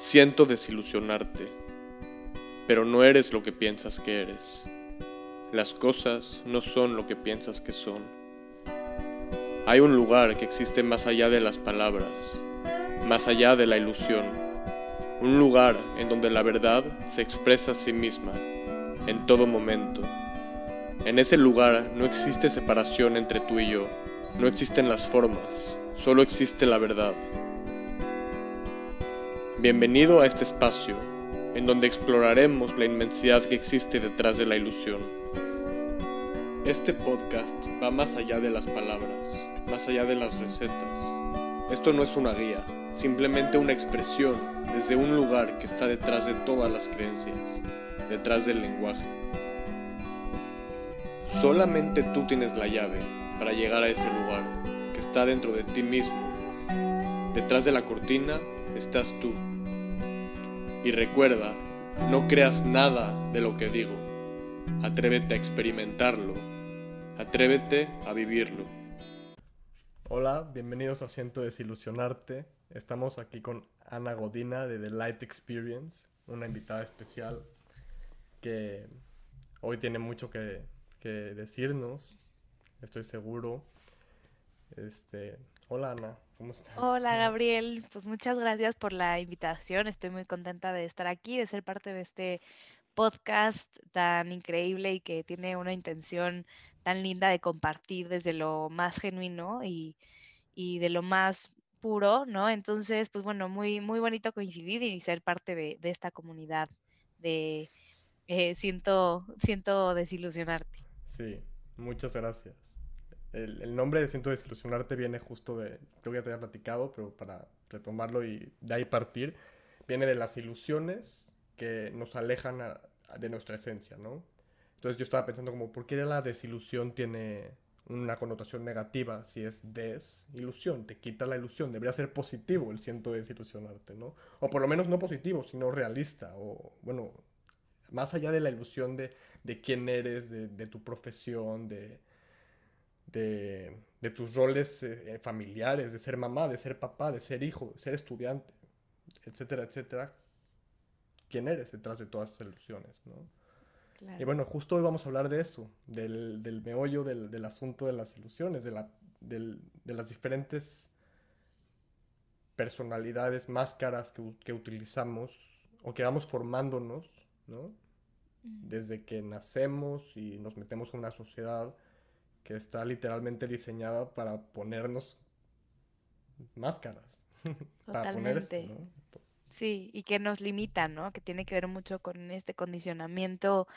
Siento desilusionarte, pero no eres lo que piensas que eres. Las cosas no son lo que piensas que son. Hay un lugar que existe más allá de las palabras, más allá de la ilusión. Un lugar en donde la verdad se expresa a sí misma, en todo momento. En ese lugar no existe separación entre tú y yo, no existen las formas, solo existe la verdad. Bienvenido a este espacio, en donde exploraremos la inmensidad que existe detrás de la ilusión. Este podcast va más allá de las palabras, más allá de las recetas. Esto no es una guía, simplemente una expresión desde un lugar que está detrás de todas las creencias, detrás del lenguaje. Solamente tú tienes la llave para llegar a ese lugar que está dentro de ti mismo. Detrás de la cortina estás tú. Y recuerda, no creas nada de lo que digo. Atrévete a experimentarlo. Atrévete a vivirlo. Hola, bienvenidos a Siento Desilusionarte. Estamos aquí con Ana Godina de The Light Experience, una invitada especial que hoy tiene mucho que, que decirnos, estoy seguro. Este, hola Ana, ¿cómo estás? Hola Gabriel, pues muchas gracias por la invitación. Estoy muy contenta de estar aquí, de ser parte de este podcast tan increíble y que tiene una intención tan linda de compartir desde lo más genuino y, y de lo más puro, ¿no? Entonces, pues bueno, muy, muy bonito coincidir y ser parte de, de esta comunidad de eh, siento, siento desilusionarte. Sí, muchas gracias. El, el, nombre de Siento Desilusionarte viene justo de, creo que ya te había platicado, pero para retomarlo y de ahí partir, viene de las ilusiones que nos alejan de nuestra esencia, ¿no? Entonces yo estaba pensando como, ¿por qué la desilusión tiene una connotación negativa si es desilusión? Te quita la ilusión, debería ser positivo el siento desilusionarte, ¿no? O por lo menos no positivo, sino realista, o bueno, más allá de la ilusión de, de quién eres, de tu profesión, de de, de tus roles eh, familiares, de ser mamá, de ser papá, de ser hijo, de ser estudiante, etcétera, etcétera. ¿Quién eres detrás de todas esas ilusiones? ¿no? Claro. Y bueno, justo hoy vamos a hablar de eso, del, del meollo del, del, asunto de las ilusiones, de, la, del, de las diferentes personalidades, máscaras que, que, utilizamos o que vamos formándonos, ¿no? Desde que nacemos y nos metemos en una sociedad que está literalmente diseñada para ponernos máscaras. para poner. Sí, y que nos limita, ¿no? Que tiene que ver mucho con este condicionamiento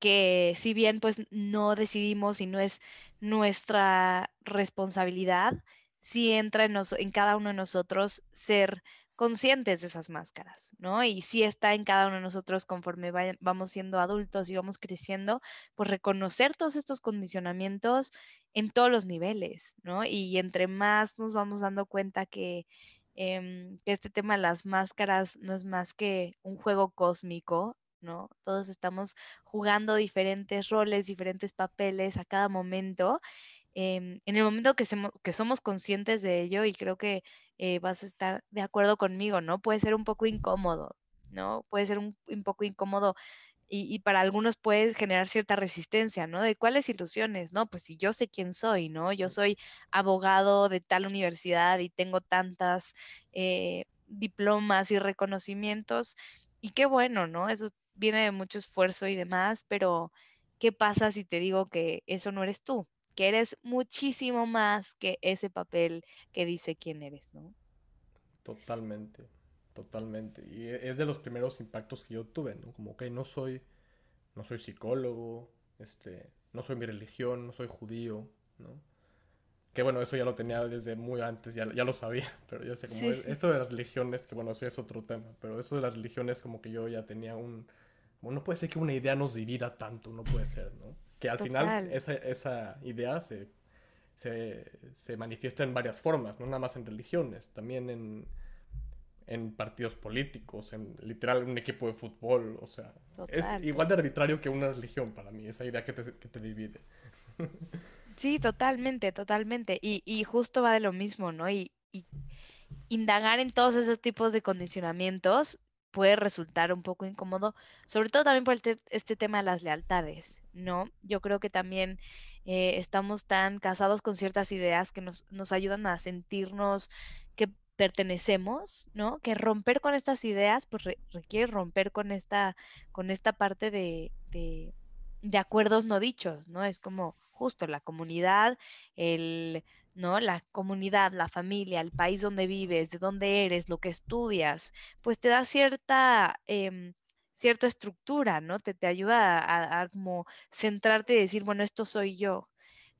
que si bien pues no decidimos y no es nuestra responsabilidad, sí entra en cada uno de nosotros ser conscientes de esas máscaras, ¿no? Y sí está en cada uno de nosotros conforme vamos siendo adultos y vamos creciendo, pues reconocer todos estos condicionamientos en todos los niveles, ¿no? Y entre más nos vamos dando cuenta que, eh, que este tema de las máscaras no es más que un juego cósmico, ¿no? Todos estamos jugando diferentes roles, diferentes papeles a cada momento. Eh, en el momento que, somos conscientes de ello, y creo que eh, vas a estar de acuerdo conmigo, ¿no? Puede ser un poco incómodo, ¿no? Puede ser un, un poco incómodo y, y, para algunos puede generar cierta resistencia, ¿no? De cuáles ilusiones, ¿no? Pues si yo sé quién soy, ¿no? Yo soy abogado de tal universidad y tengo tantas eh, diplomas y reconocimientos, y qué bueno, ¿no? Eso viene de mucho esfuerzo y demás, pero ¿qué pasa si te digo que eso no eres tú? Que eres muchísimo más que ese papel que dice quién eres, ¿no? Totalmente, totalmente. Y es de los primeros impactos que yo tuve, ¿no? Como que no soy, no soy psicólogo, este, no soy mi religión, no soy judío, ¿no? Que bueno, eso ya lo tenía desde muy antes, ya, ya lo sabía, pero yo sé, como sí. esto de las religiones, que bueno, eso es otro tema, pero eso de las religiones como que yo ya tenía un, bueno, no puede ser que una idea nos divida tanto, no puede ser, ¿no? Que al Total. final esa, esa idea se, se, se, manifiesta en varias formas, no nada más en religiones, también en, en partidos políticos, en literal un equipo de fútbol, o sea, Total. es igual de arbitrario que una religión para mí, esa idea que te, que te divide. Sí, totalmente, totalmente. Y, y, justo va de lo mismo, ¿no? Y, y indagar en todos esos tipos de condicionamientos puede resultar un poco incómodo, sobre todo también por este tema de las lealtades, ¿no? Yo creo que también eh, estamos tan casados con ciertas ideas que nos, nos ayudan a sentirnos que pertenecemos, ¿no? Que romper con estas ideas, pues requiere romper con esta, con esta parte de, de, de acuerdos no dichos, ¿no? Es como justo la comunidad, el ¿no? La comunidad, la familia, el país donde vives, de dónde eres, lo que estudias, pues te da cierta, em, cierta estructura, ¿no? Te, te ayuda a, como centrarte y decir, bueno, esto soy yo.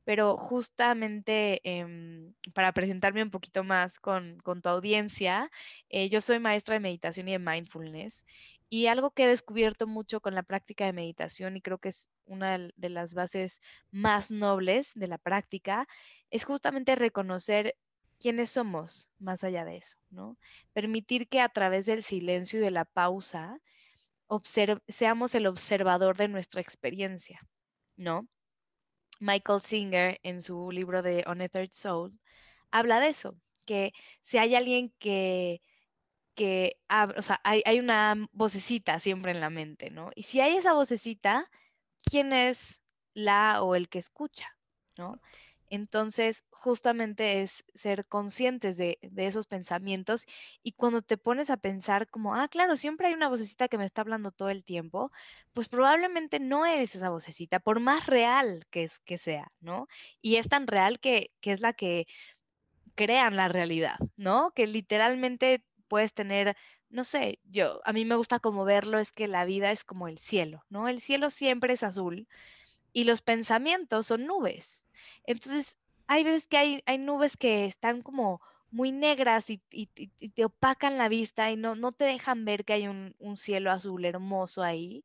Pero justamente em, para presentarme un poquito más con, con tu audiencia, eh, yo soy maestra de meditación y de mindfulness y algo que he descubierto mucho con la práctica de meditación, y creo que es una de las bases más nobles de la práctica, es justamente reconocer quiénes somos más allá de eso, ¿no? Permitir que a través del silencio y de la pausa seamos el observador de nuestra experiencia, ¿no? Michael Singer, en su libro de Unearthed Soul, habla de eso, que si hay alguien que que, o sea, hay, hay, una vocecita siempre en la mente, ¿no? Y si hay esa vocecita, ¿quién es la o el que escucha, ¿no? Entonces, justamente es ser conscientes de, de, esos pensamientos y cuando te pones a pensar como, ah, claro, siempre hay una vocecita que me está hablando todo el tiempo, pues probablemente no eres esa vocecita, por más real que, es, que sea, ¿no? Y es tan real que, que es la que crean la realidad, ¿no? Que literalmente puedes tener, no sé, yo, a mí me gusta como verlo, es que la vida es como el cielo, ¿no? El cielo siempre es azul y los pensamientos son nubes. Entonces, hay veces que hay, hay nubes que están como muy negras y, te opacan la vista y no, no te dejan ver que hay un, un cielo azul hermoso ahí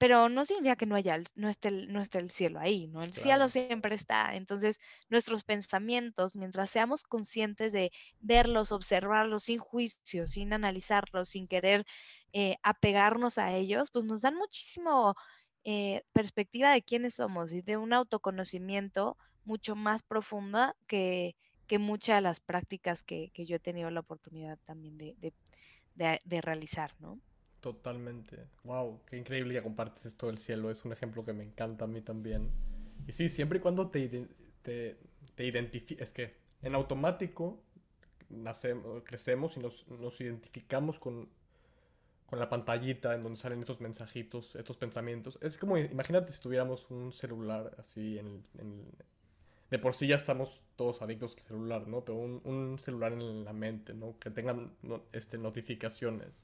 pero no significa que no haya, no esté, no esté el cielo ahí, ¿no? El cielo siempre está. Entonces, nuestros pensamientos, mientras seamos conscientes de verlos, observarlos sin juicio, sin analizarlos, sin querer eh, apegarnos a ellos, pues nos dan muchísimo eh, perspectiva de quiénes somos y de un autoconocimiento mucho más profunda que, que muchas de las prácticas que, que, yo he tenido la oportunidad también de, de, de, de realizar, ¿no? Totalmente. Wow, qué increíble que compartes esto del cielo. Es un ejemplo que me encanta a mí también. Y sí, siempre y cuando te, te, te identifiques, es que en automático nacemos, crecemos y nos, nos identificamos con, con, la pantallita en donde salen estos mensajitos, estos pensamientos. Es como, imagínate si tuviéramos un celular así en, en de por sí ya estamos todos adictos al celular, ¿no? Pero un, un celular en la mente, ¿no? Que tengan este, notificaciones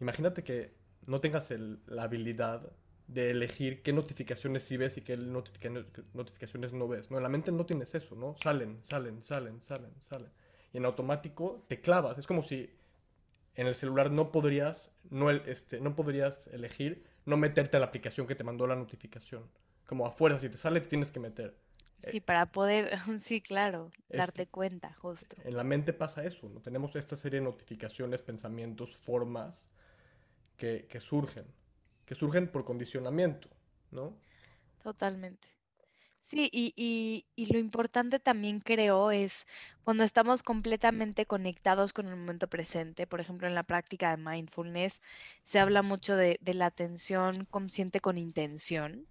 Imagínate que no tengas la habilidad de elegir qué notificaciones sí ves y qué notificaciones no ves. No, en la mente no tienes eso, ¿no? Salen, salen, salen, salen, salen. Y en automático te clavas. Es como si en el celular no podrías, no, este, no podrías elegir no meterte a la aplicación que te mandó la notificación. Como afuera, si te sale, te tienes que meter. Sí, para poder, sí, claro, darte cuenta, justo. En la mente pasa eso, ¿no? Tenemos esta serie de notificaciones, pensamientos, formas que, surgen, que surgen por condicionamiento, ¿no? Totalmente. Sí, y, lo importante también creo es cuando estamos completamente conectados con el momento presente, por ejemplo, en la práctica de mindfulness se habla mucho de, de la atención consciente con intención.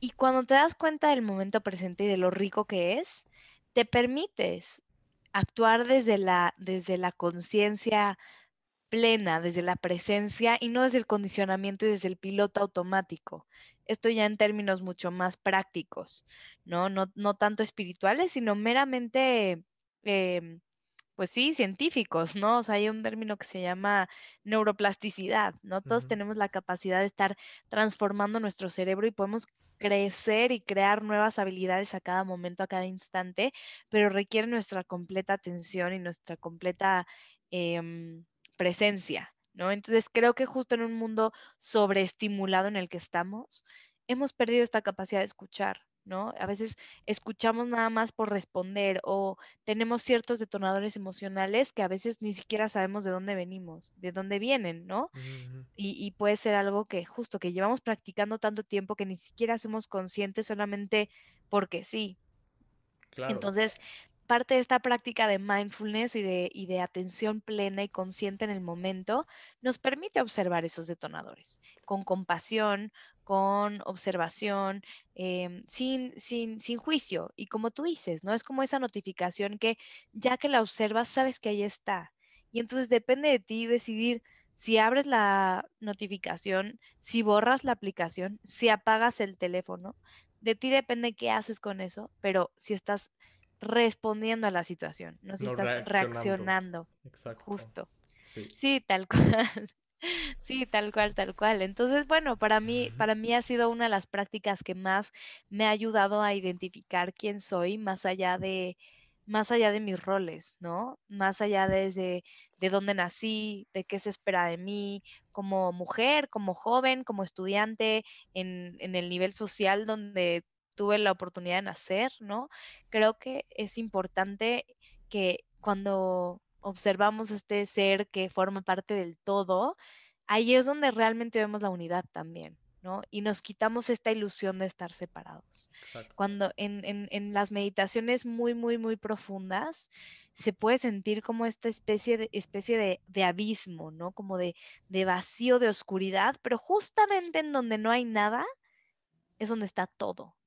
Y cuando te das cuenta del momento presente y de lo rico que es, te permites actuar desde la, desde la conciencia plena, desde la presencia y no desde el condicionamiento y desde el piloto automático. Esto ya en términos mucho más prácticos, ¿no? No, no tanto espirituales, sino meramente, em, pues sí, científicos, ¿no? O sea, hay un término que se llama neuroplasticidad, ¿no? Todos tenemos la capacidad de estar transformando nuestro cerebro y podemos crecer y crear nuevas habilidades a cada momento, a cada instante, pero requiere nuestra completa atención y nuestra completa... Em, presencia, ¿no? Entonces creo que justo en un mundo sobreestimulado en el que estamos, hemos perdido esta capacidad de escuchar, ¿no? A veces escuchamos nada más por responder o tenemos ciertos detonadores emocionales que a veces ni siquiera sabemos de dónde venimos, de dónde vienen, ¿no? y, puede ser algo que justo que llevamos practicando tanto tiempo que ni siquiera somos conscientes solamente porque sí. Claro. Entonces, parte de esta práctica de mindfulness y de, y de atención plena y consciente en el momento nos permite observar esos detonadores con compasión, con observación, em, sin, sin, sin juicio. Y como tú dices, ¿no? Es como esa notificación que ya que la observas, sabes que ahí está. Y entonces depende de ti decidir si abres la notificación, si borras la aplicación, si apagas el teléfono. De ti depende qué haces con eso, pero si estás respondiendo a la situación, no si estás reaccionando. Exacto. Justo. Sí. tal cual. Sí, tal cual, tal cual. Entonces, bueno, para mí, para mí ha sido una de las prácticas que más me ha ayudado a identificar quién soy, más allá de, más allá de mis roles, ¿no? Más allá desde de dónde nací, de qué se espera de mí, como mujer, como joven, como estudiante, en, en el nivel social donde tuve la oportunidad de nacer, ¿no? Creo que es importante que cuando observamos este ser que forma parte del todo, ahí es donde realmente vemos la unidad también, ¿no? Y nos quitamos esta ilusión de estar separados. Cuando en, en, las meditaciones muy, muy, muy profundas, se puede sentir como esta especie de, especie de, de abismo, ¿no? Como de, de vacío, de oscuridad, pero justamente en donde no hay nada, es donde está todo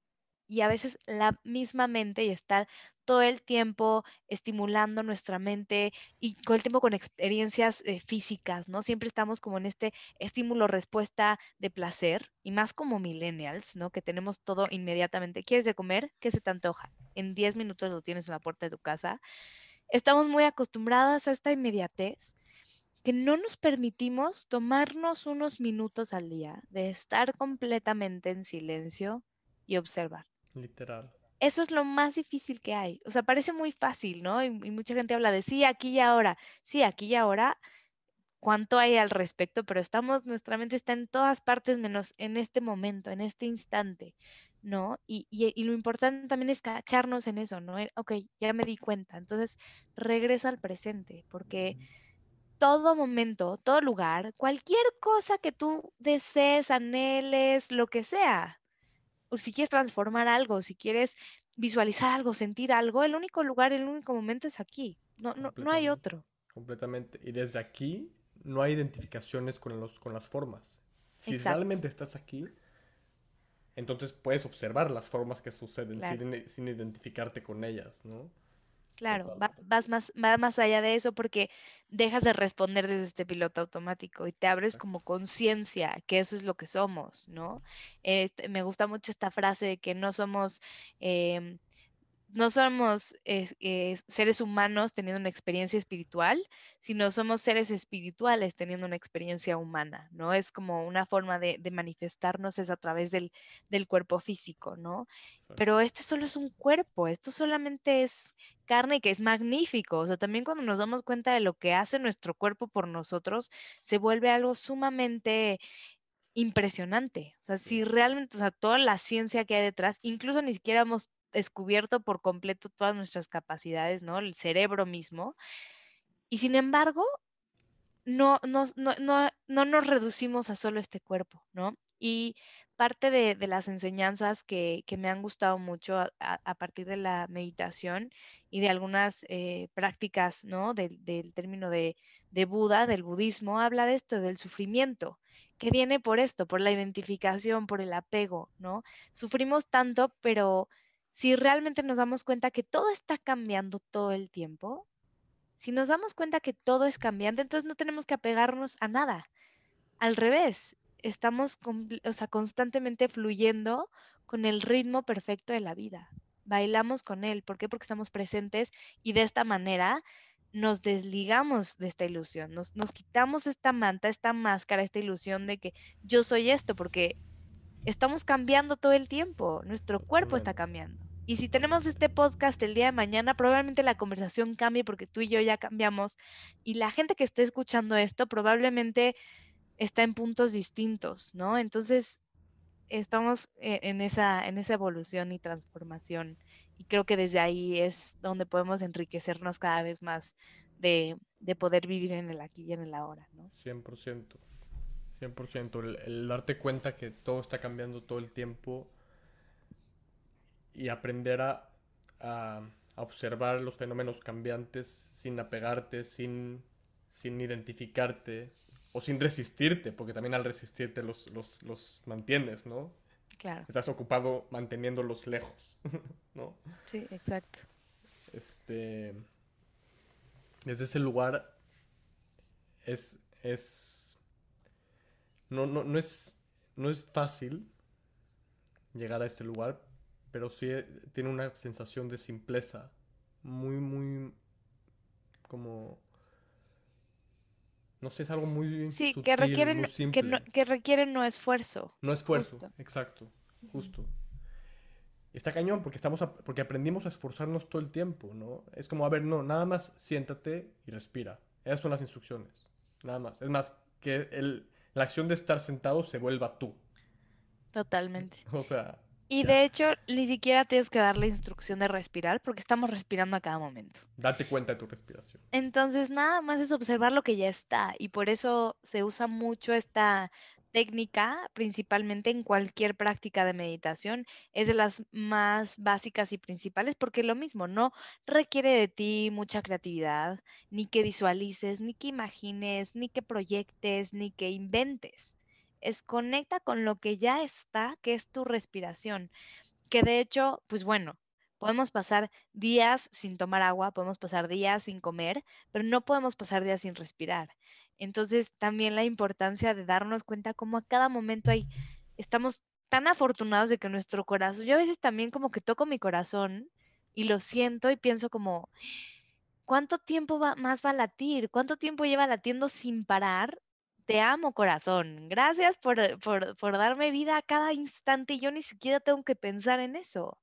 y a veces la misma mente y está todo el tiempo estimulando nuestra mente y con el tiempo con experiencias eh, físicas, ¿no? Siempre estamos como en este estímulo-respuesta de placer y más como millennials, ¿no? Que tenemos todo inmediatamente. ¿Quieres de comer? ¿Qué se te antoja? En 10 minutos lo tienes en la puerta de tu casa. Estamos muy acostumbradas a esta inmediatez que no nos permitimos tomarnos unos minutos al día de estar completamente en silencio y observar. Literal. Eso es lo más difícil que hay. O sea, parece muy fácil, ¿no? Y, mucha gente habla de sí, aquí y ahora. Sí, aquí y ahora. ¿Cuánto hay al respecto? Pero estamos, nuestra mente está en todas partes menos en este momento, en este instante, ¿no? Y, y, lo importante también es cacharnos en eso, ¿no? Ok, ya me di cuenta. Entonces, regresa al presente, porque todo momento, todo lugar, cualquier cosa que tú desees, anheles, lo que sea, si quieres transformar algo, si quieres visualizar algo, sentir algo, el único lugar, el único momento es aquí. No, no, no hay otro. Completamente. Y desde aquí no hay identificaciones con, los, con las formas. Si realmente estás aquí, entonces puedes observar las formas que suceden sin, sin, identificarte con ellas, ¿no? Claro, vas más, va más allá de eso porque dejas de responder desde este piloto automático y te abres como conciencia, que eso es lo que somos, ¿no? Este, me gusta mucho esta frase de que no somos em, no somos eh, seres humanos teniendo una experiencia espiritual, sino somos seres espirituales teniendo una experiencia humana, ¿no? Es como una forma de, manifestarnos es a través del, cuerpo físico, ¿no? Pero este solo es un cuerpo, esto solamente es carne que es magnífico, o sea, también cuando nos damos cuenta de lo que hace nuestro cuerpo por nosotros, se vuelve algo sumamente impresionante. O sea, si realmente, o sea, toda la ciencia que hay detrás, incluso ni siquiera hemos descubierto por completo todas nuestras capacidades, ¿no? El cerebro mismo. Y sin embargo, no, no, no, no nos reducimos a solo este cuerpo, ¿no? Y parte de, las enseñanzas que, me han gustado mucho a, partir de la meditación y de algunas eh, prácticas, ¿no? Del, término de, de, Buda, del budismo, habla de esto, del sufrimiento, que viene por esto, por la identificación, por el apego, ¿no? Sufrimos tanto, pero si realmente nos damos cuenta que todo está cambiando todo el tiempo, si nos damos cuenta que todo es cambiante, entonces no tenemos que apegarnos a nada. Al revés, estamos constantemente fluyendo con el ritmo perfecto de la vida. Bailamos con él. ¿Por qué? Porque estamos presentes y de esta manera nos desligamos de esta ilusión, nos quitamos esta manta, esta máscara, esta ilusión de que yo soy esto, porque estamos cambiando todo el tiempo, nuestro cuerpo está cambiando. Y si tenemos este podcast el día de mañana, probablemente la conversación cambie porque tú y yo ya cambiamos. Y la gente que esté escuchando esto probablemente está en puntos distintos, ¿no? Entonces, estamos e-, en esa, en esa evolución y transformación. Y creo que desde ahí es donde podemos enriquecernos cada vez más de, poder vivir en el aquí y en el ahora, ¿no? 100%. 100%. El, el darte cuenta que todo está cambiando todo el tiempo y aprender a, a observar los fenómenos cambiantes sin apegarte, sin, sin identificarte o sin resistirte, porque también al resistirte los, los, los mantienes, ¿no? Claro. Estás ocupado manteniéndolos lejos, ¿no? Sí, exacto. Este. Desde ese lugar es. es. No, no, no es. No es fácil llegar a este lugar, pero sí tiene una sensación de simpleza. Muy, muy. como. No sé, es algo muy. Sí, que requieren, muy que, simple. no, que requieren no esfuerzo. No esfuerzo, Justo. exacto, justo. Está cañón porque estamos a- porque aprendimos a esforzarnos todo el tiempo, ¿no? Es como, a ver, no, nada más siéntate y respira. Esas son las instrucciones. Nada más. Es más, que el, la acción de estar sentado se vuelva tú. Totalmente. O sea, Y Ya. de hecho, ni siquiera tienes que dar la instrucción de respirar porque estamos respirando a cada momento. date cuenta de tu respiración. Entonces, nada más es observar lo que ya está y por eso se usa mucho esta técnica, principalmente en cualquier práctica de meditación. Es de las más básicas y principales porque lo mismo, no requiere de ti mucha creatividad, ni que visualices, ni que imagines, ni que proyectes, ni que inventes. Es conecta con lo que ya está, que es tu respiración que de hecho, pues bueno, podemos pasar días sin tomar agua, podemos pasar días sin comer, pero no podemos pasar días sin respirar. Entonces, también la importancia de darnos cuenta cómo a cada momento hay, estamos tan afortunados de que nuestro corazón, yo a veces también como que toco mi corazón y lo siento y pienso como, ¿cuánto tiempo va- más va a latir? ¿Cuánto tiempo lleva latiendo sin parar? Te amo, corazón. Gracias por, por, por darme vida a cada instante y yo ni siquiera tengo que pensar en eso.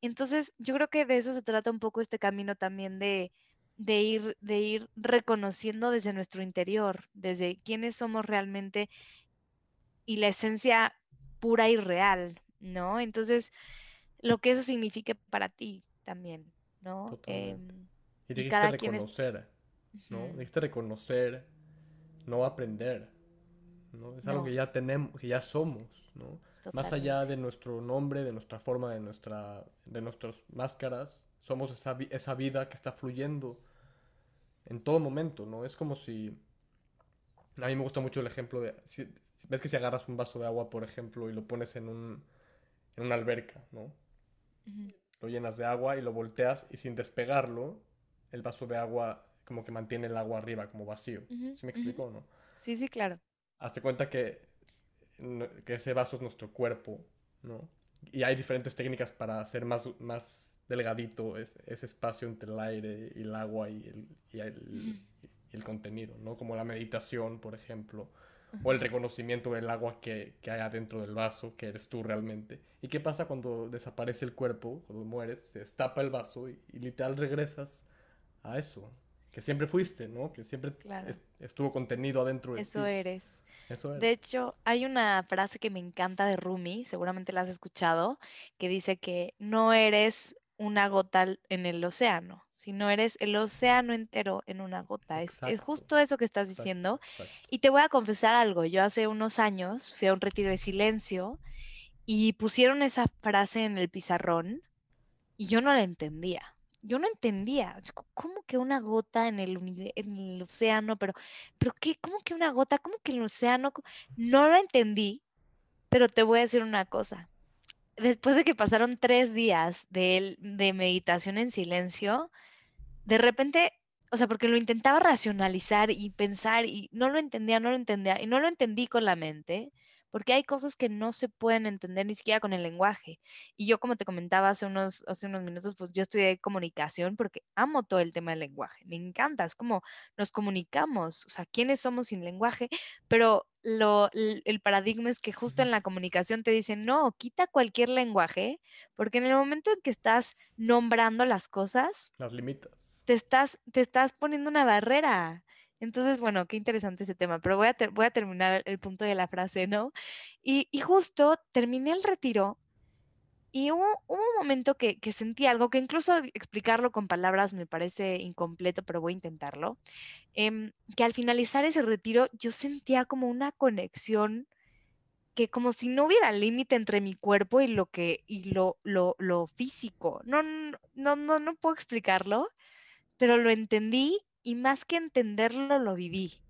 Entonces, yo creo que de eso se trata un poco este camino también de, de ir, de ir reconociendo desde nuestro interior, desde quiénes somos realmente y la esencia pura y real, ¿no? Entonces, lo que eso signifique para ti también, ¿no? Em, Y y dijiste es- reconocer, ¿no? Dijiste reconocer, no aprender, ¿no? Es algo que ya tenemos, que ya somos, ¿no? Más allá de nuestro nombre, de nuestra forma, de nuestra, de nuestras máscaras, somos esa, esa vida que está fluyendo en todo momento, ¿no? Es como si... A mí me gusta mucho el ejemplo de... Si, si- ves que si agarras un vaso de agua, por ejemplo, y lo pones en un, en una alberca, ¿no? Lo llenas de agua y lo volteas y sin despegarlo, el vaso de agua como que mantiene el agua arriba, como vacío. ujú, ¿Sí me explico o no? Sí, sí, claro. hazte cuenta que, que ese vaso es nuestro cuerpo, ¿no? Y hay diferentes técnicas para hacer más, más delgadito ese, ese espacio entre el aire y el agua y el, y el, y el contenido, ¿no? Como la meditación, por ejemplo, o el reconocimiento del agua que, que hay adentro del vaso, que eres tú realmente. ¿Y qué pasa cuando desaparece el cuerpo, cuando mueres, se destapa el vaso y, y literal regresas a eso, que siempre fuiste, ¿no? Que siempre Claro. estuvo contenido adentro de Eso ti. eres. Eso es. De hecho, hay una frase que me encanta de Rumi, seguramente la has escuchado, que dice que no eres una gota en el océano, sino eres el océano entero en una gota. Es, justo eso que estás Exacto, diciendo. exacto. Y te voy a confesar algo. Yo hace unos años fui a un retiro de silencio y pusieron esa frase en el pizarrón y yo no la entendía. Yo no entendía. Yo, "Co- ¿Cómo que una gota en el, en océano? Pero, pero qué, ¿cómo que una gota? ¿Cómo que el océano? Co-?" No lo entendí, pero te voy a decir una cosa. Después de que pasaron tres días de, de meditación en silencio, de repente, o sea, porque lo intentaba racionalizar y pensar y no lo entendía, no lo entendía y no lo entendí con la mente, porque hay cosas que no se pueden entender ni siquiera con el lenguaje. Y yo, como te comentaba hace unos, hace unos minutos, pues yo estudié comunicación porque amo todo el tema del lenguaje, me encanta, es como nos comunicamos, o sea, quiénes somos sin lenguaje, pero lo, el el paradigma es que justo en la comunicación te dicen, no, quita cualquier lenguaje, porque en el momento en que estás nombrando las cosas, Las limitas. te estás, te estás poniendo una barrera. Entonces, bueno, qué interesante ese tema, pero voy a, ter- voy a terminar el punto de la frase, ¿no? Y, y justo terminé el retiro y hubo, hubo un momento que, que sentí algo que incluso explicarlo con palabras me parece incompleto, pero voy a intentarlo. em, que al finalizar ese retiro yo sentía como una conexión que como si no hubiera límite entre mi cuerpo y lo que, y lo, lo, lo físico. No, no, no, no puedo explicarlo, pero lo entendí y más que entenderlo, lo viví.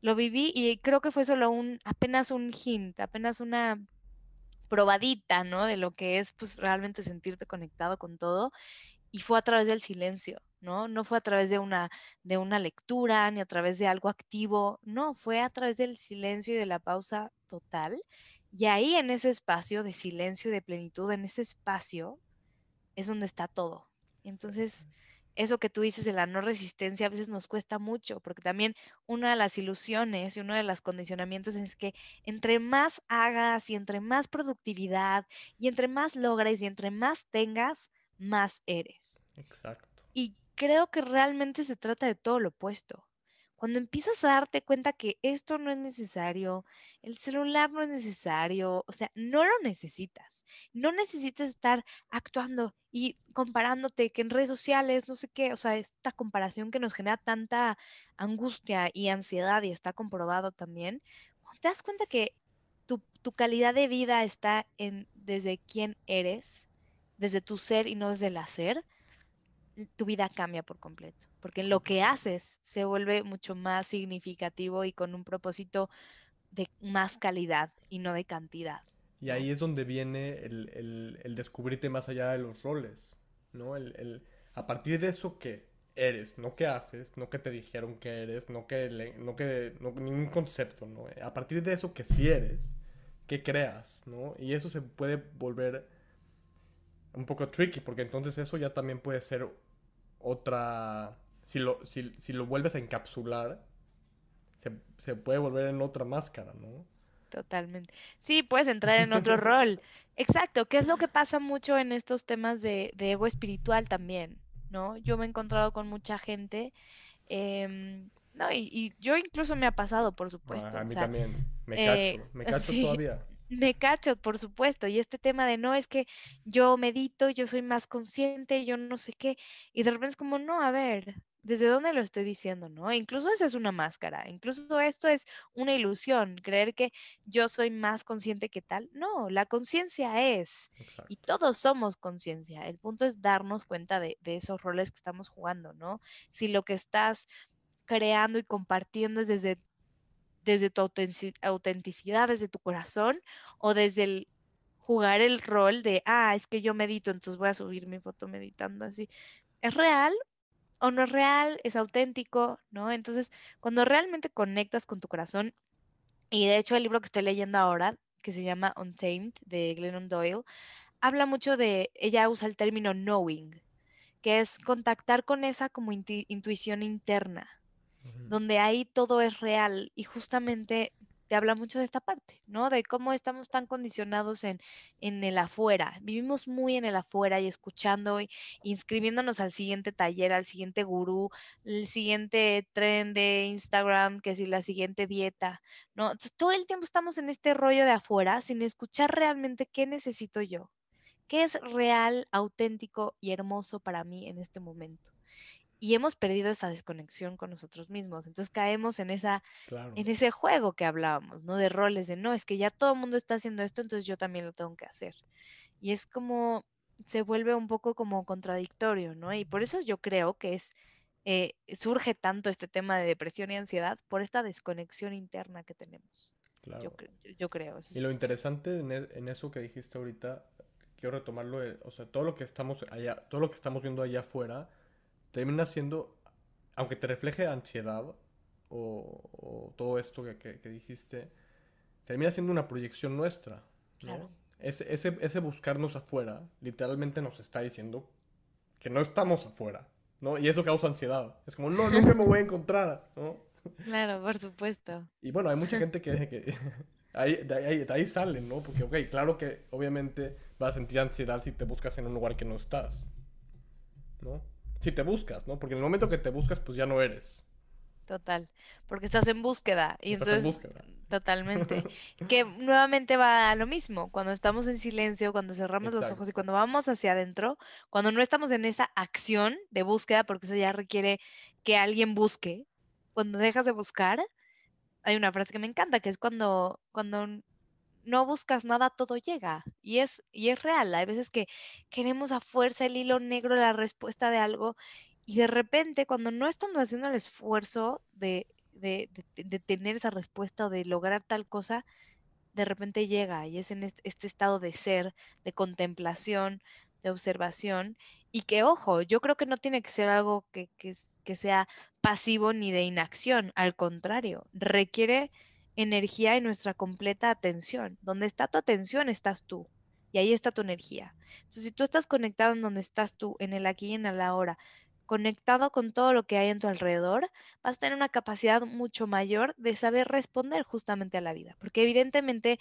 Lo viví y creo que fue solo un, apenas un hint, apenas una probadita, ¿no? De lo que es, pues, realmente sentirte conectado con todo. Y fue a través del silencio, ¿no? No fue a través de una, de una lectura ni a través de algo activo, no, fue a través del silencio y de la pausa total. Y ahí en ese espacio de silencio y de plenitud, en ese espacio, es donde está todo. Entonces, eso que tú dices de la no resistencia a veces nos cuesta mucho, porque también una de las ilusiones y uno de los condicionamientos es que entre más hagas y entre más productividad y entre más logres y entre más tengas, más eres. Exacto. Y creo que realmente se trata de todo lo opuesto. Cuando empiezas a darte cuenta que esto no es necesario, el celular no es necesario, o sea, no lo necesitas. No necesitas estar actuando y comparándote que en redes sociales, no sé qué, o sea, esta comparación que nos genera tanta angustia y ansiedad y está comprobado también, te das cuenta que tu, tu calidad de vida está en desde quién eres, desde tu ser y no desde el hacer, tu vida cambia por completo, porque lo que haces se vuelve mucho más significativo y con un propósito de más calidad y no de cantidad. Y ahí es donde viene el, descubrirte más allá de los roles, ¿no? El, a partir de eso que eres, no que haces, no que te dijeron que eres, no que, no que ningún concepto, ¿no? A partir de eso que sí eres, que creas, ¿no? Y eso se puede volver un poco tricky, porque entonces eso ya también puede ser otra... Si lo, si, si lo vuelves a encapsular, se, se, puede volver en otra máscara, ¿no? Totalmente. Sí, puedes entrar en otro rol. Exacto, que es lo que pasa mucho en estos temas de, de, ego espiritual también, ¿no? Yo me he encontrado con mucha gente, eh, no, y, y, yo incluso me ha pasado, por supuesto. a mí también, me eh, cacho, me cacho todavía. Me cacho, por supuesto, y este tema de no es que yo medito, yo soy más consciente, yo no sé qué, y de repente es como, no, a ver, ¿desde dónde lo estoy diciendo? ¿No? incluso eso es una máscara, incluso esto es una ilusión, creer que yo soy más consciente que tal. No, la conciencia es, y todos somos conciencia. El punto es darnos cuenta de, de esos roles que estamos jugando, ¿no? Si lo que estás creando y compartiendo es desde desde tu autenticidad, desde tu corazón o desde el jugar el rol de, ah, es que yo medito, entonces voy a subir mi foto meditando así. ¿Es real o no es real? ¿Es auténtico? ¿No? Entonces, cuando realmente conectas con tu corazón, y de hecho el libro que estoy leyendo ahora, que se llama Untamed, de Glennon Doyle, habla mucho de, ella usa el término knowing, que es contactar con esa como intuición interna, donde ahí todo es real y justamente te habla mucho de esta parte, ¿no? De cómo estamos tan condicionados en, en el afuera. Vivimos muy en el afuera y escuchando y inscribiéndonos al siguiente taller, al siguiente gurú, el siguiente tren de Instagram, que si la siguiente dieta, ¿no? Entonces, todo el tiempo estamos en este rollo de afuera sin escuchar realmente qué necesito yo, qué es real, auténtico y hermoso para mí en este momento y hemos perdido esa desconexión con nosotros mismos. Entonces caemos en esa en ese juego que hablábamos, ¿no? De roles de no, es que ya todo el mundo está haciendo esto, entonces yo también lo tengo que hacer. Y es como se vuelve un poco como contradictorio, ¿no? Y por eso yo creo que es eh, surge tanto este tema de depresión y ansiedad por esta desconexión interna que tenemos. Claro. Yo, creo. y lo interesante en, e, en, eso que dijiste ahorita, quiero retomarlo, eh, o sea, todo lo que estamos allá, todo lo que estamos viendo allá afuera, termina siendo, aunque te refleje ansiedad o, todo esto que, dijiste, termina siendo una proyección nuestra. Claro. Ese, ese, ese, buscarnos afuera literalmente nos está diciendo que no estamos afuera, ¿no? Y eso causa ansiedad. Es como, no, nunca me voy a encontrar, ¿no? Claro, por supuesto. Y bueno, hay mucha gente que, que ahí, de, ahí, de ahí salen, ¿no? Porque, ok, claro que obviamente vas a sentir ansiedad si te buscas en un lugar que no estás, ¿no? Si te buscas, ¿no? Porque en el momento que te buscas, pues ya no eres. Total, porque estás en búsqueda. Y estás entonces, en búsqueda. Totalmente. que nuevamente va a lo mismo. Cuando estamos en silencio, cuando cerramos los ojos y cuando vamos hacia adentro, cuando no estamos en esa acción de búsqueda, porque eso ya requiere que alguien busque, cuando dejas de buscar, hay una frase que me encanta, que es cuando, cuando no buscas nada, todo llega. Y es, y es real. Hay veces que queremos a fuerza el hilo negro, la respuesta de algo, y de repente cuando no estamos haciendo el esfuerzo de, de, de, tener esa respuesta o de lograr tal cosa, de repente llega y es en este, estado de ser, de contemplación, de observación, y que, ojo, yo creo que no tiene que ser algo que, que, que sea pasivo ni de inacción, al contrario, requiere energía y nuestra completa atención. Donde está tu atención estás tú y ahí está tu energía. Entonces, si tú estás conectado en donde estás tú, en el aquí y en el ahora, conectado con todo lo que hay en tu alrededor, vas a tener una capacidad mucho mayor de saber responder justamente a la vida. Porque evidentemente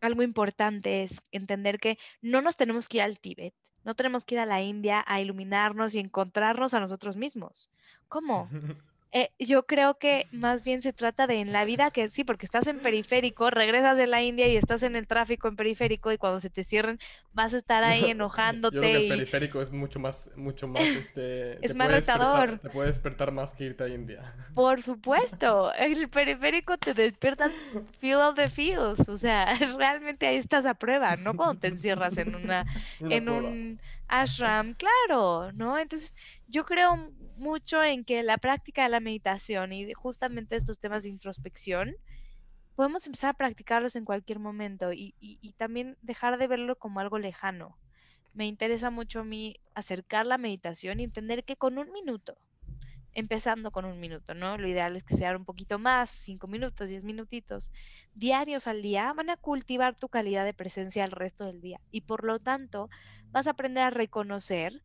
algo importante es entender que no nos tenemos que ir al Tíbet, no tenemos que ir a la India a iluminarnos y encontrarnos a nosotros mismos. ¿Cómo? Eh, yo creo que más bien se trata de en la vida que sí, porque estás en periférico, regresas de la India y estás en el tráfico en periférico y cuando se te cierren vas a estar ahí enojándote. Yo creo que el periférico es mucho más, mucho más, este... es más retador. Te puede despertar más que irte a India. Por supuesto, el periférico te despierta feel of the feels, o sea, realmente ahí estás a prueba, no cuando te encierras en una, en un ashram, claro, ¿no? Entonces, yo creo mucho en que la práctica de la meditación y justamente estos temas de introspección, podemos empezar a practicarlos en cualquier momento y, también dejar de verlo como algo lejano. Me interesa mucho a mí acercar la meditación y entender que con un minuto, empezando con un minuto, ¿no? Lo ideal es que sea un poquito más, cinco minutos, diez minutitos, diarios al día, van a cultivar tu calidad de presencia el resto del día. Y por lo tanto, vas a aprender a reconocer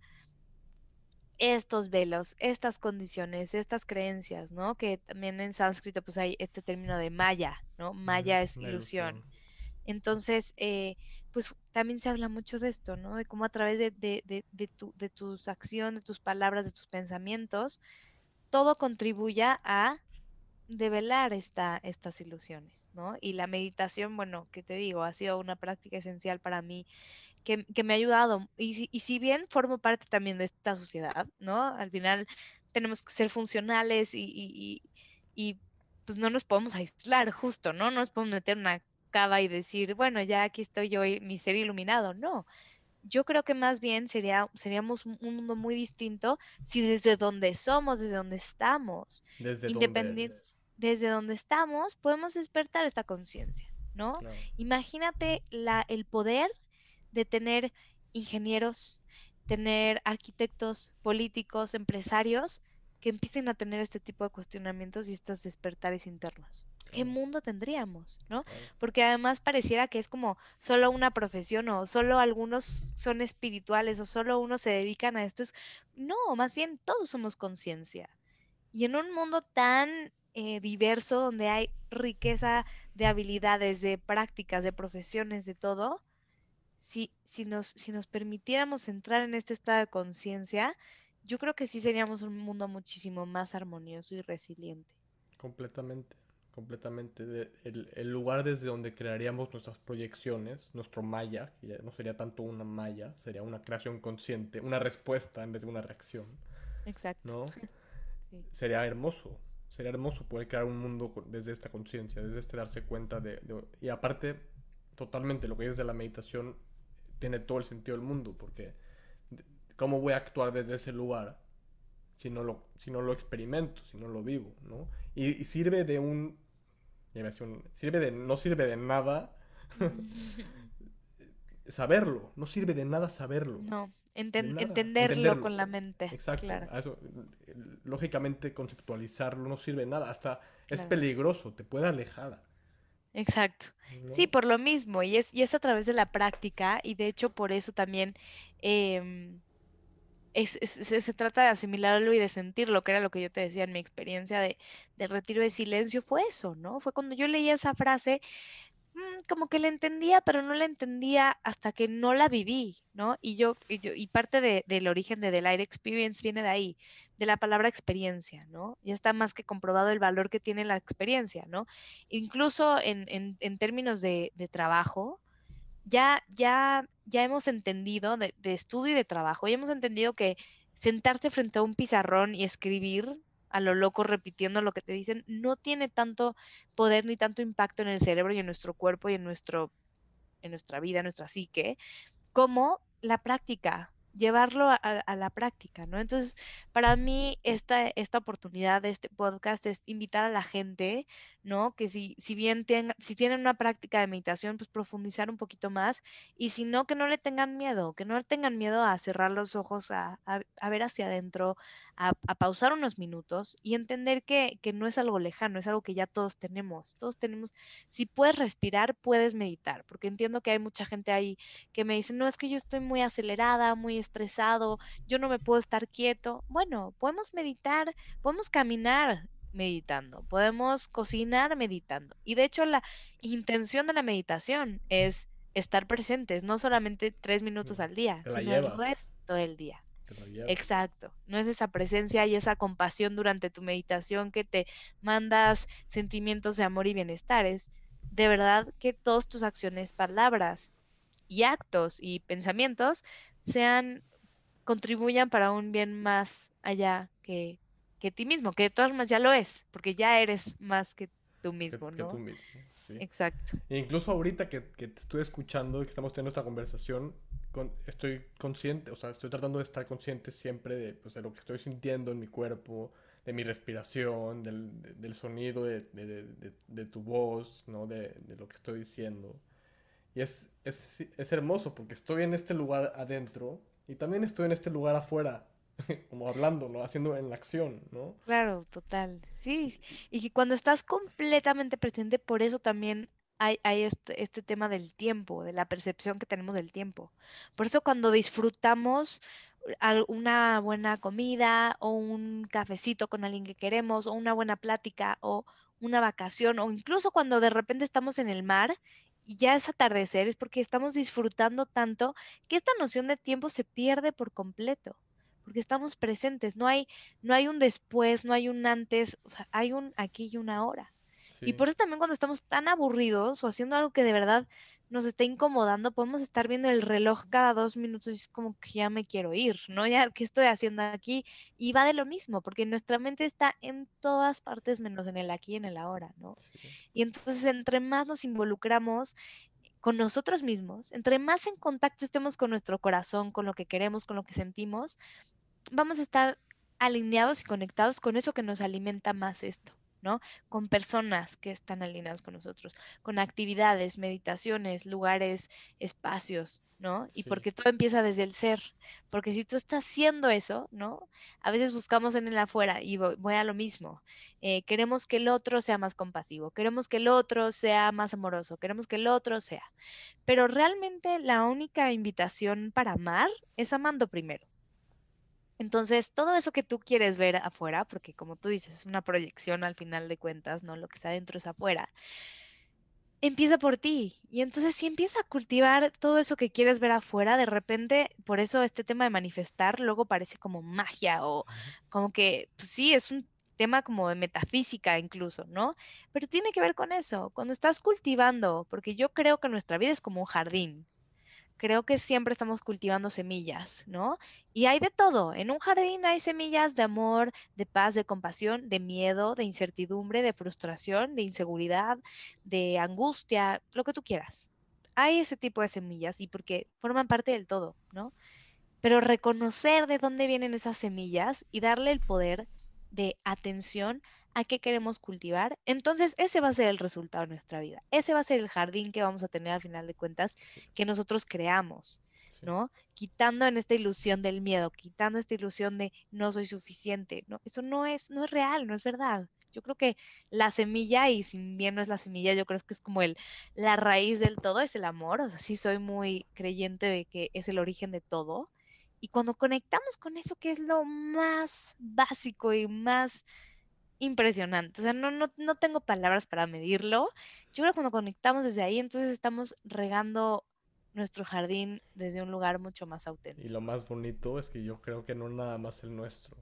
estos velos, estas condiciones, estas creencias, ¿no? Que también en sánscrito pues hay este término de maya, ¿no? Maya es ilusión. Entonces, eh, pues también se habla mucho de esto, ¿no? De cómo a través de, de, de, de, tu, de tus acciones, de tus palabras, de tus pensamientos, todo contribuya a develar esta, estas ilusiones, ¿no? Y la meditación, bueno, que te digo, ha sido una práctica esencial para mí que, me ha ayudado. Y, si bien formo parte también de esta sociedad, ¿no? Al final tenemos que ser funcionales y, y, y pues no nos podemos aislar justo, ¿no? No nos podemos meter una cava y decir, bueno, ya aquí estoy yo, y mi ser iluminado. No. Yo creo que más bien sería, seríamos un mundo muy distinto si desde donde somos, desde donde estamos, desde independiente, desde donde estamos, podemos despertar esta conciencia, ¿no? Imagínate la, el poder de tener ingenieros, tener arquitectos, políticos, empresarios que empiecen a tener este tipo de cuestionamientos y estos despertares internos. ¿Qué mundo tendríamos? ¿No? Porque además pareciera que es como solo una profesión o solo algunos son espirituales o solo unos se dedican a esto. No, más bien todos somos conciencia. Y en un mundo tan eh, diverso donde hay riqueza de habilidades, de prácticas, de profesiones, de todo, si, si, nos, si nos permitiéramos entrar en este estado de conciencia, yo creo que sí seríamos un mundo muchísimo más armonioso y resiliente. Completamente, completamente. el, lugar desde donde crearíamos nuestras proyecciones, nuestro maya, que ya no sería tanto una maya, sería una creación consciente, una respuesta en vez de una reacción. Exacto. ¿no? Sería hermoso, sería hermoso poder crear un mundo desde esta conciencia, desde este darse cuenta de, de, Y aparte, totalmente lo que es de la meditación tiene todo el sentido del mundo, porque ¿cómo voy a actuar desde ese lugar si no lo, si no lo experimento, si no lo vivo, ¿no? Y, sirve de un, sirve de, no sirve de nada saberlo, no sirve de nada saberlo. No, entenderlo, con la mente. Exacto. lógicamente conceptualizarlo no sirve de nada, hasta es peligroso, te puede alejar. Exacto. Sí, por lo mismo, y es, y es a través de la práctica, y de hecho por eso también em, se, trata de asimilarlo y de sentirlo, que era lo que yo te decía en mi experiencia de, del retiro de silencio, fue eso, ¿no? Fue cuando yo leía esa frase, Mm, como que la entendía, pero no la entendía hasta que no la viví, ¿no? Y yo, y, yo, y parte de, del origen de The Light Experience viene de ahí, de la palabra experiencia, ¿no? Ya está más que comprobado el valor que tiene la experiencia, ¿no? Incluso en, términos de, trabajo, ya, ya, ya hemos entendido, de, estudio y de trabajo, ya hemos entendido que sentarse frente a un pizarrón y escribir a lo loco repitiendo lo que te dicen, no tiene tanto poder ni tanto impacto en el cerebro y en nuestro cuerpo y en nuestro en nuestra vida, en nuestra psique, como la práctica, llevarlo a, la práctica, ¿no? Entonces, para mí, esta, esta oportunidad de este podcast es invitar a la gente, ¿no? Que si, si bien si tienen una práctica de meditación, pues profundizar un poquito más y si no, que no le tengan miedo, que no le tengan miedo a cerrar los ojos, a, a, ver hacia adentro, a, a, pausar unos minutos y entender que, que no es algo lejano, es algo que ya todos tenemos, todos tenemos, si puedes respirar, puedes meditar, porque entiendo que hay mucha gente ahí que me dice, no, es que yo estoy muy acelerada, muy estresado, yo no me puedo estar quieto. Bueno, podemos meditar, podemos caminar meditando, podemos cocinar meditando. Y de hecho la intención de la meditación es estar presentes, no solamente tres minutos al día, sino el resto del día. Exacto, no es esa presencia y esa compasión durante tu meditación que te mandas sentimientos de amor y bienestar, es de verdad que todas tus acciones, palabras y actos y pensamientos sean, contribuyan para un bien más allá que, que ti mismo, que de todas formas ya lo es, porque ya eres más que tú mismo, ¿no? Que tú mismo, sí. Exacto. E incluso ahorita que, que, te estoy escuchando y que estamos teniendo esta conversación, con, estoy consciente, o sea, estoy tratando de estar consciente siempre de, pues, de lo que estoy sintiendo en mi cuerpo, de mi respiración, del, del sonido de, de, de, tu voz, ¿no? De, lo que estoy diciendo. Y es, es, es hermoso porque estoy en este lugar adentro y también estoy en este lugar afuera, como hablando, ¿no? Haciendo en la acción, ¿no? Claro, total. Sí, y que cuando estás completamente presente, por eso también hay, este, este, tema del tiempo, de la percepción que tenemos del tiempo. Por eso cuando disfrutamos una buena comida o un cafecito con alguien que queremos o una buena plática o una vacación o incluso cuando de repente estamos en el mar y ya es atardecer, es porque estamos disfrutando tanto que esta noción de tiempo se pierde por completo, porque estamos presentes, no hay, no hay un después, no hay un antes, o sea, hay un aquí y una ahora. Y por eso también cuando estamos tan aburridos o haciendo algo que de verdad nos está incomodando, podemos estar viendo el reloj cada dos minutos y es como que ya me quiero ir, ¿no? Ya, ¿qué estoy haciendo aquí? Y va de lo mismo, porque nuestra mente está en todas partes menos en el aquí y en el ahora, ¿no? Y entonces, entre más nos involucramos con nosotros mismos, entre más en contacto estemos con nuestro corazón, con lo que queremos, con lo que sentimos, vamos a estar alineados y conectados con eso que nos alimenta más esto. ¿no? Con personas que están alineadas con nosotros, con actividades, meditaciones, lugares, espacios, ¿no? Y porque todo empieza desde el ser. Porque si tú estás haciendo eso, ¿no? A veces buscamos en el afuera y voy, a lo mismo. Eh, queremos que el otro sea más compasivo, queremos que el otro sea más amoroso, queremos que el otro sea. Pero realmente la única invitación para amar es amando primero. Entonces, todo eso que tú quieres ver afuera, porque como tú dices, es una proyección al final de cuentas, ¿no? Lo que está adentro es afuera. Empieza por ti. Y entonces si empieza a cultivar todo eso que quieres ver afuera, de repente, por eso este tema de manifestar luego parece como magia o como que, pues sí, es un tema como de metafísica incluso, ¿no? Pero tiene que ver con eso, cuando estás cultivando, porque yo creo que nuestra vida es como un jardín, creo que siempre estamos cultivando semillas, ¿no? Y hay de todo. En un jardín hay semillas de amor, de paz, de compasión, de miedo, de incertidumbre, de frustración, de inseguridad, de angustia, lo que tú quieras. Hay ese tipo de semillas y porque forman parte del todo, ¿no? Pero reconocer de dónde vienen esas semillas y darle el poder de atención a qué queremos cultivar, entonces ese va a ser el resultado de nuestra vida. Ese va a ser el jardín que vamos a tener al final de cuentas que nosotros creamos, ¿no? Quitando en esta ilusión del miedo, quitando esta ilusión de no soy suficiente, ¿no? Eso no es, no es real, no es verdad. Yo creo que la semilla, y si bien no es la semilla, yo creo que es como el, la raíz del todo, es el amor. O sea, sí soy muy creyente de que es el origen de todo. Y cuando conectamos con eso, que es lo más básico y más impresionante. O sea, no, no, no tengo palabras para medirlo. Yo creo que cuando conectamos desde ahí, entonces estamos regando nuestro jardín desde un lugar mucho más auténtico. Y lo más bonito es que yo creo que no nada más el nuestro,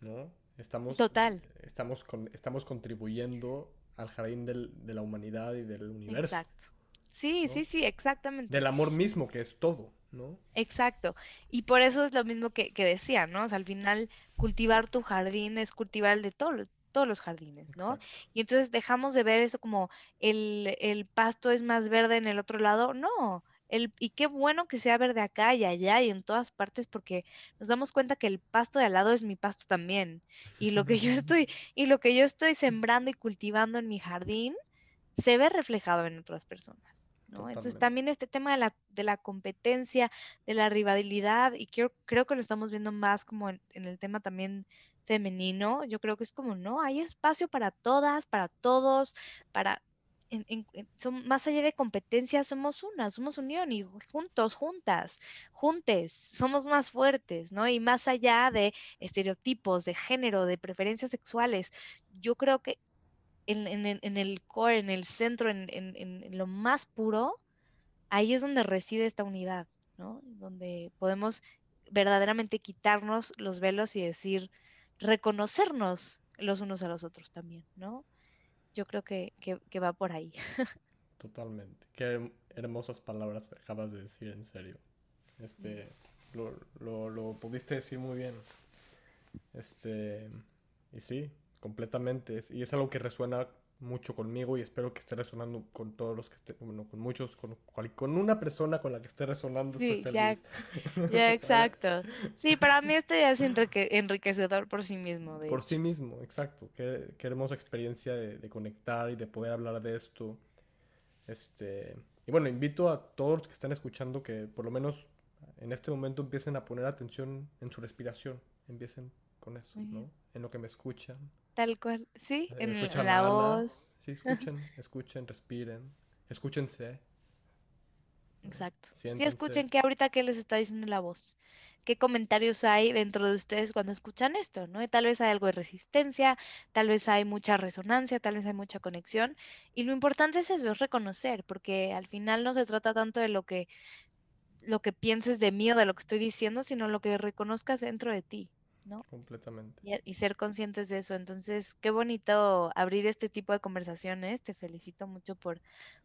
¿no? Estamos, Total. Estamos, con, estamos contribuyendo al jardín del, de la humanidad y del universo. Exacto. Sí, sí, sí, exactamente. Del amor mismo, que es todo. ¿No? Exacto. Y por eso es lo mismo que, que decía, ¿no? O sea, al final cultivar tu jardín es cultivar el de todo, todos los jardines, ¿no? Y entonces dejamos de ver eso como el, el pasto es más verde en el otro lado. No, el, y qué bueno que sea verde acá y allá y en todas partes porque nos damos cuenta que el pasto de al lado es mi pasto también. Y lo que yo estoy, y lo que yo estoy sembrando y cultivando en mi jardín se ve reflejado en otras personas. ¿No? Entonces también este tema de la, de la competencia, de la rivalidad, y creo, creo que lo estamos viendo más como en, en el tema también femenino, yo creo que es como, no, hay espacio para todas, para todos, para son, más allá de competencia, somos una, somos unión y juntos, juntas, juntes, somos más fuertes, ¿no? Y más allá de estereotipos, de género, de preferencias sexuales, yo creo que en, el core, en el centro, en, lo más puro, ahí es donde reside esta unidad, ¿no? Donde podemos verdaderamente quitarnos los velos y decir, reconocernos los unos a los otros también, ¿no? yo creo que, va por ahí. Totalmente. Qué hermosas palabras acabas de decir, en serio. Este, lo, lo, pudiste decir muy bien. Este, y sí, completamente. Y es algo que resuena mucho conmigo y espero que esté resonando con todos los que estén, bueno, con muchos, con, con una persona con la que esté resonando, estoy feliz. Ya, ya exacto. Sí, para mí este ya es enriquecedor por sí mismo. por sí mismo, exacto. Qué, qué hermosa experiencia de, de, conectar y de poder hablar de esto. Este, y bueno, invito a todos los que están escuchando que por lo menos en este momento empiecen a poner atención en su respiración, empiecen con eso, ¿no? En lo que me escuchan Tal cual, sí, eh, en, la voz. Sí, escuchen, escuchen, respiren, escúchense. Exacto. Sí, escuchen que ahorita qué les está diciendo la voz. ¿Qué comentarios hay dentro de ustedes cuando escuchan esto? ¿no? tal vez hay algo de resistencia, tal vez hay mucha resonancia, tal vez hay mucha conexión. Y lo importante es eso, es reconocer, porque al final no se trata tanto de lo que, lo que pienses de mí o de lo que estoy diciendo, sino lo que reconozcas dentro de ti. ¿No? Completamente. Y, ser conscientes de eso. Entonces, qué bonito abrir este tipo de conversaciones. Te felicito mucho por,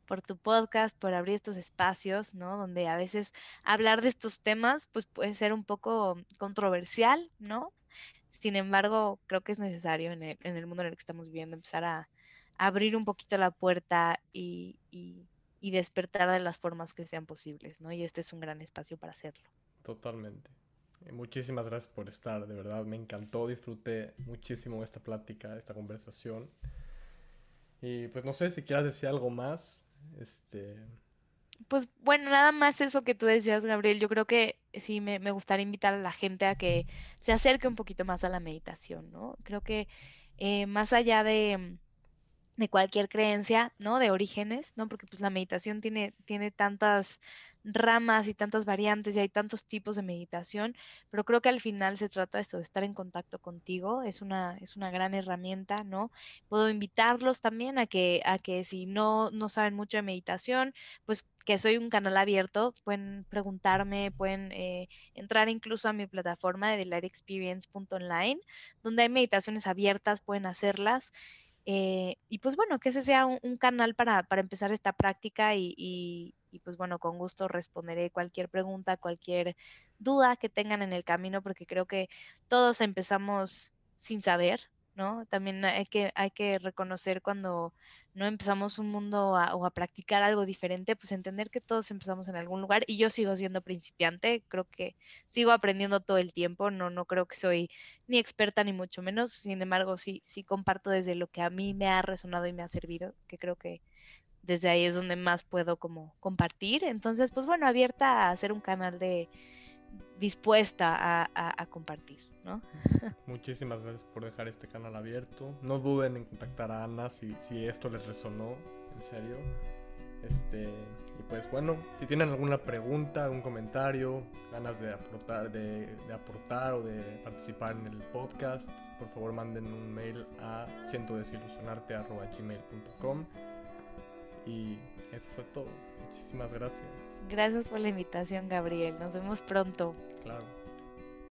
por tu podcast, por abrir estos espacios, ¿no? Donde a veces hablar de estos temas, pues puede ser un poco controversial, ¿no? Sin embargo, creo que es necesario en el, en el mundo en el que estamos viviendo empezar a, abrir un poquito la puerta y, y, y despertar de las formas que sean posibles, ¿no? Y este es un gran espacio para hacerlo. Totalmente. Eh, muchísimas gracias por estar, de verdad, me encantó, disfruté muchísimo esta plática, esta conversación. Y pues no sé si quieras decir algo más. Este. Pues bueno, nada más eso que tú decías, Gabriel. Yo creo que sí me, gustaría invitar a la gente a que se acerque un poquito más a la meditación, ¿no? Creo que eh, más allá de, de cualquier creencia, ¿no? De orígenes, ¿no? Porque pues la meditación tiene, tiene tantas ramas y tantas variantes y hay tantos tipos de meditación, pero creo que al final se trata de eso, de estar en contacto contigo, es una, es una gran herramienta, ¿no? Puedo invitarlos también a que, a que si no, no saben mucho de meditación, pues que soy un canal abierto, pueden preguntarme, pueden eh, entrar incluso a mi plataforma de delightexperience.online, donde hay meditaciones abiertas, pueden hacerlas. Eh, y pues bueno, que ese sea un, canal para, para, empezar esta práctica y pues bueno, con gusto responderé cualquier pregunta, cualquier duda que tengan en el camino, porque creo que todos empezamos sin saber, ¿no? También hay que, hay que reconocer cuando no empezamos un mundo o a practicar algo diferente, pues entender que todos empezamos en algún lugar y yo sigo siendo principiante, creo que sigo aprendiendo todo el tiempo, no, no creo que soy ni experta ni mucho menos, sin embargo sí, sí comparto desde lo que a mí me ha resonado y me ha servido, que creo que desde ahí es donde más puedo como compartir. Entonces, pues bueno, abierta a hacer un canal de dispuesta a, compartir, ¿no? Muchísimas gracias por dejar este canal abierto. No duden en contactar a Ana si, si esto les resonó, en serio. Este, y pues bueno, si tienen alguna pregunta, algún comentario, ganas de aportar, de, de aportar o de participar en el podcast, por favor manden un mail a cientodesilusionarte.gmail.com y eso fue todo. Muchísimas gracias. Gracias por la invitación, Gabriel. Nos vemos pronto. Claro.